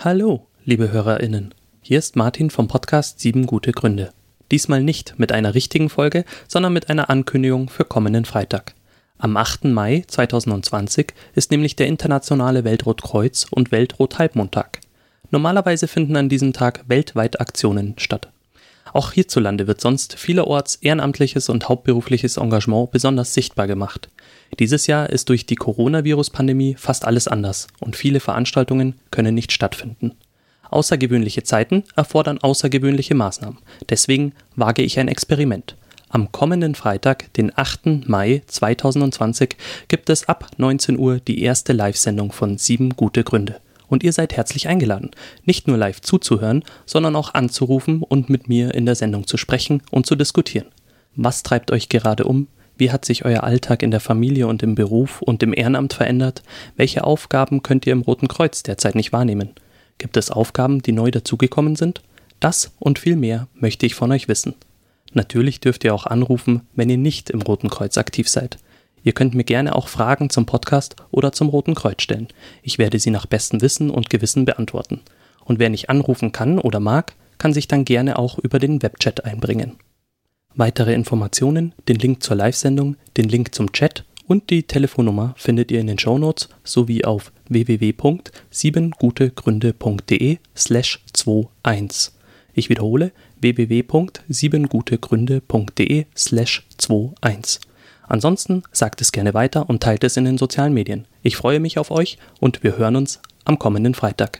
Hallo, liebe HörerInnen. Hier ist Martin vom Podcast Sieben gute Gründe. Diesmal nicht mit einer richtigen Folge, sondern mit einer Ankündigung für kommenden Freitag. Am 8. Mai 2020 ist nämlich der internationale Weltrotkreuz- und Weltrothalbmondtag. Normalerweise finden an diesem Tag weltweit Aktionen statt. Auch hierzulande wird sonst vielerorts ehrenamtliches und hauptberufliches Engagement besonders sichtbar gemacht. Dieses Jahr ist durch die Coronavirus-Pandemie fast alles anders und viele Veranstaltungen können nicht stattfinden. Außergewöhnliche Zeiten erfordern außergewöhnliche Maßnahmen. Deswegen wage ich ein Experiment. Am kommenden Freitag, den 8. Mai 2020, gibt es ab 19 Uhr die erste Live-Sendung von Sieben gute Gründe. Und ihr seid herzlich eingeladen, nicht nur live zuzuhören, sondern auch anzurufen und mit mir in der Sendung zu sprechen und zu diskutieren. Was treibt euch gerade um? Wie hat sich euer Alltag in der Familie und im Beruf und im Ehrenamt verändert? Welche Aufgaben könnt ihr im Roten Kreuz derzeit nicht wahrnehmen? Gibt es Aufgaben, die neu dazugekommen sind? Das und viel mehr möchte ich von euch wissen. Natürlich dürft ihr auch anrufen, wenn ihr nicht im Roten Kreuz aktiv seid. Ihr könnt mir gerne auch Fragen zum Podcast oder zum Roten Kreuz stellen. Ich werde sie nach bestem Wissen und Gewissen beantworten. Und wer nicht anrufen kann oder mag, kann sich dann gerne auch über den Webchat einbringen. Weitere Informationen, den Link zur Live-Sendung, den Link zum Chat und die Telefonnummer findet ihr in den Shownotes sowie auf www.siebengutegründe.de slash 21. Ich wiederhole www.siebengutegründe.de slash 21. Ansonsten sagt es gerne weiter und teilt es in den sozialen Medien. Ich freue mich auf euch und wir hören uns am kommenden Freitag.